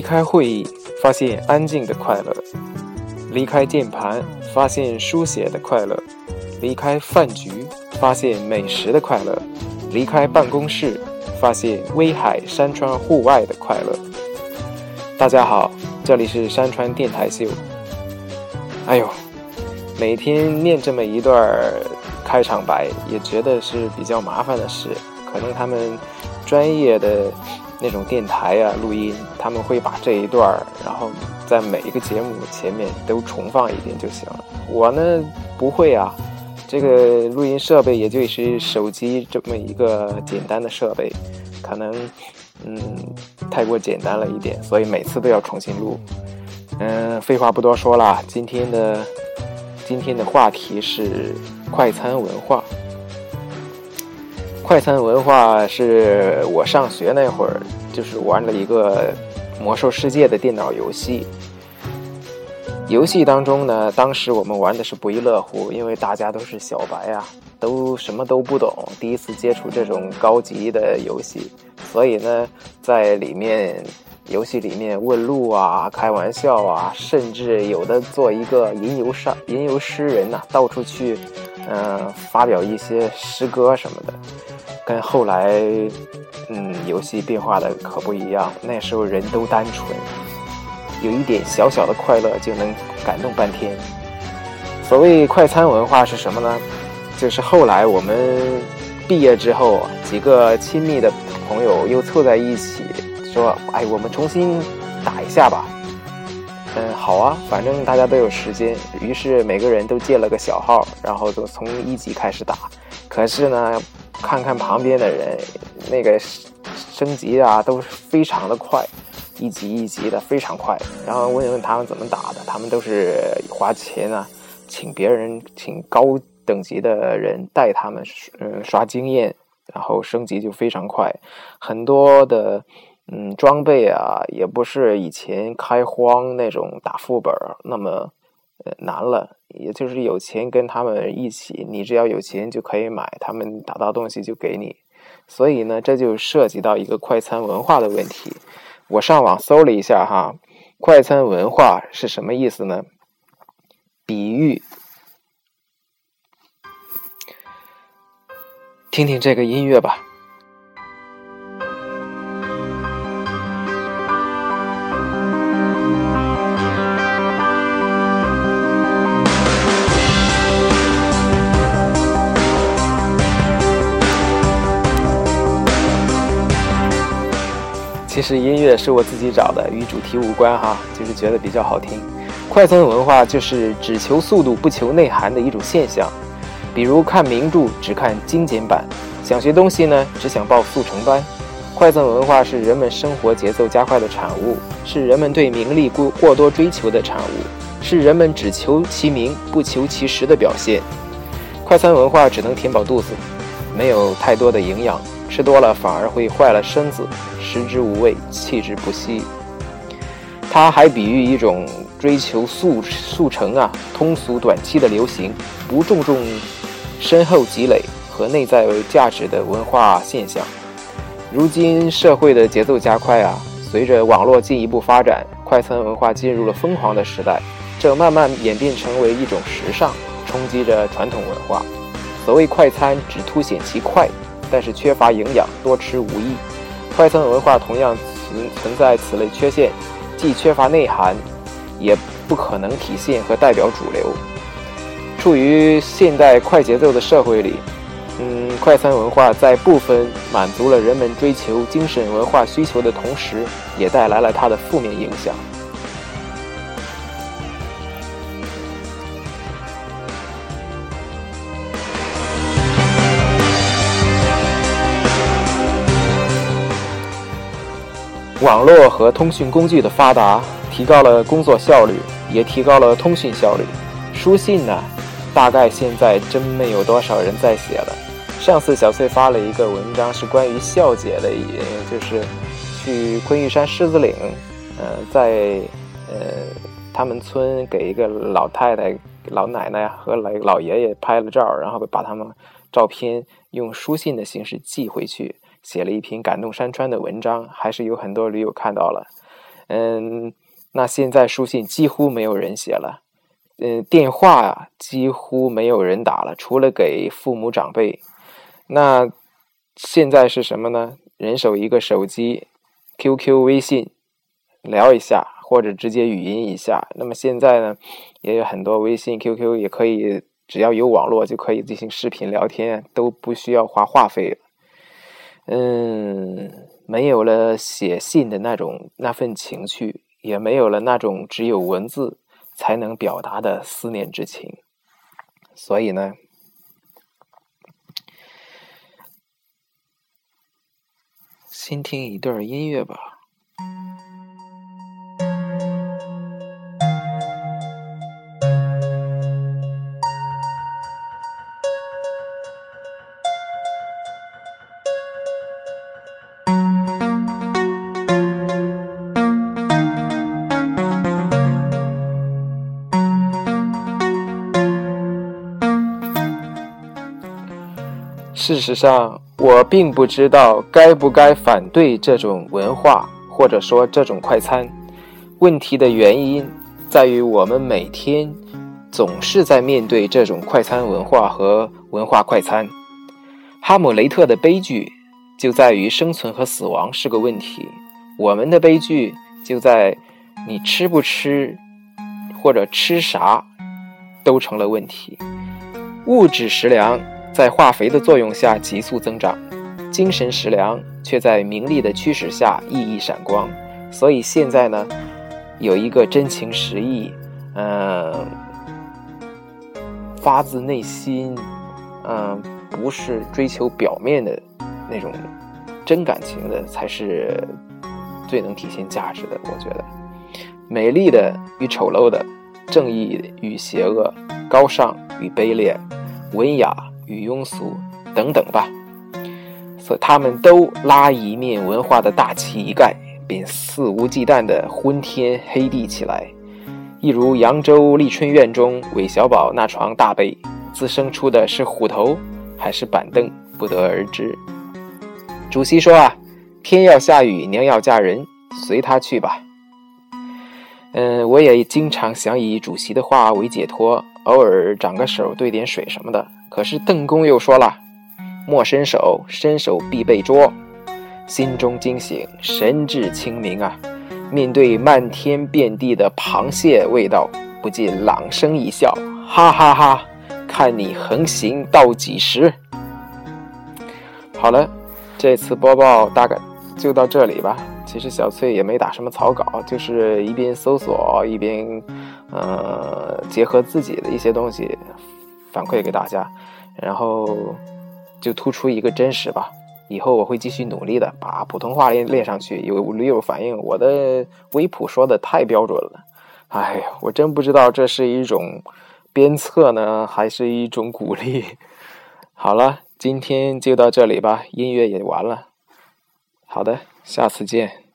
离开会议，发现安静的快乐；离开键盘，发现书写的快乐；离开饭局，发现美食的快乐；离开办公室，发现威海山川户外的快乐。大家好，这里是山川电台秀。哎呦，每天念这么一段开场白，也觉得是比较麻烦的事。可能他们专业的。那种电台啊，录音他们会把这一段儿，然后在每一个节目前面都重放一遍就行了。我呢不会啊，这个录音设备也就是手机这么一个简单的设备，可能嗯太过简单了一点，所以每次都要重新录。嗯，废话不多说了，今天的今天的话题是快餐文化。快餐文化是我上学那会儿，就是玩了一个《魔兽世界》的电脑游戏。游戏当中呢，当时我们玩的是不亦乐乎，因为大家都是小白啊，都什么都不懂，第一次接触这种高级的游戏，所以呢，在里面游戏里面问路啊、开玩笑啊，甚至有的做一个吟游上吟游诗人呐，到处去嗯发表一些诗歌什么的。跟后来，嗯，游戏变化的可不一样。那时候人都单纯，有一点小小的快乐就能感动半天。所谓快餐文化是什么呢？就是后来我们毕业之后，几个亲密的朋友又凑在一起，说：“哎，我们重新打一下吧。”嗯，好啊，反正大家都有时间。于是每个人都借了个小号，然后就从一级开始打。可是呢。看看旁边的人，那个升级啊，都是非常的快，一级一级的非常快。然后问问他们怎么打的，他们都是花钱啊，请别人，请高等级的人带他们，嗯，刷经验，然后升级就非常快。很多的，嗯，装备啊，也不是以前开荒那种打副本那么。难了，也就是有钱跟他们一起，你只要有钱就可以买，他们打到东西就给你。所以呢，这就涉及到一个快餐文化的问题。我上网搜了一下哈，快餐文化是什么意思呢？比喻，听听这个音乐吧。其实音乐是我自己找的，与主题无关哈，就是觉得比较好听。快餐文化就是只求速度不求内涵的一种现象，比如看名著只看精简版，想学东西呢只想报速成班。快餐文化是人们生活节奏加快的产物，是人们对名利过过多追求的产物，是人们只求其名不求其实的表现。快餐文化只能填饱肚子，没有太多的营养。吃多了反而会坏了身子，食之无味，弃之不惜。他还比喻一种追求速速成啊、通俗短期的流行，不注重深厚积累和内在价值的文化现象。如今社会的节奏加快啊，随着网络进一步发展，快餐文化进入了疯狂的时代，正慢慢演变成为一种时尚，冲击着传统文化。所谓快餐，只凸显其快。但是缺乏营养，多吃无益。快餐文化同样存存在此类缺陷，既缺乏内涵，也不可能体现和代表主流。处于现代快节奏的社会里，嗯，快餐文化在部分满足了人们追求精神文化需求的同时，也带来了它的负面影响。网络和通讯工具的发达，提高了工作效率，也提高了通讯效率。书信呢，大概现在真没有多少人在写了。上次小翠发了一个文章，是关于笑姐的，也就是去昆玉山狮子岭，呃，在呃他们村给一个老太太、老奶奶和老老爷爷拍了照，然后把他们照片用书信的形式寄回去。写了一篇感动山川的文章，还是有很多驴友看到了。嗯，那现在书信几乎没有人写了，嗯，电话啊几乎没有人打了，除了给父母长辈。那现在是什么呢？人手一个手机，QQ、微信聊一下，或者直接语音一下。那么现在呢，也有很多微信、QQ 也可以，只要有网络就可以进行视频聊天，都不需要花话费。嗯，没有了写信的那种那份情趣，也没有了那种只有文字才能表达的思念之情。所以呢。先听一段音乐吧。事实上，我并不知道该不该反对这种文化，或者说这种快餐。问题的原因在于，我们每天总是在面对这种快餐文化和文化快餐。哈姆雷特的悲剧就在于生存和死亡是个问题，我们的悲剧就在你吃不吃或者吃啥都成了问题。物质食粮。在化肥的作用下急速增长，精神食粮却在名利的驱使下熠熠闪光。所以现在呢，有一个真情实意，嗯，发自内心，嗯，不是追求表面的那种真感情的，才是最能体现价值的。我觉得，美丽的与丑陋的，正义与邪恶，高尚与卑劣，文雅。与庸俗等等吧，所他们都拉一面文化的大旗一盖，便肆无忌惮地昏天黑地起来。一如扬州丽春院中韦小宝那床大被，滋生出的是虎头还是板凳，不得而知。主席说啊，天要下雨，娘要嫁人，随他去吧。嗯，我也经常想以主席的话为解脱，偶尔长个手，兑点水什么的。可是邓公又说了：“莫伸手，伸手必被捉。”心中惊醒，神志清明啊！面对漫天遍地的螃蟹味道，不禁朗声一笑：“哈哈哈！看你横行到几时！”好了，这次播报大概就到这里吧。其实小翠也没打什么草稿，就是一边搜索一边，呃，结合自己的一些东西。反馈给大家，然后就突出一个真实吧。以后我会继续努力的，把普通话练练上去。有驴友反映我的微普说的太标准了，哎呀，我真不知道这是一种鞭策呢，还是一种鼓励。好了，今天就到这里吧，音乐也完了。好的，下次见。